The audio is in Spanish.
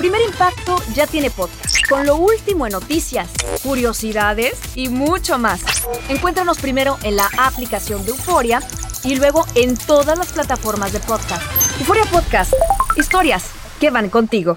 Primer Impacto ya tiene podcast, con lo último en noticias, curiosidades y mucho más. Encuéntranos primero en la aplicación de Euforia y luego en todas las plataformas de podcast. Euforia Podcast, historias que van contigo.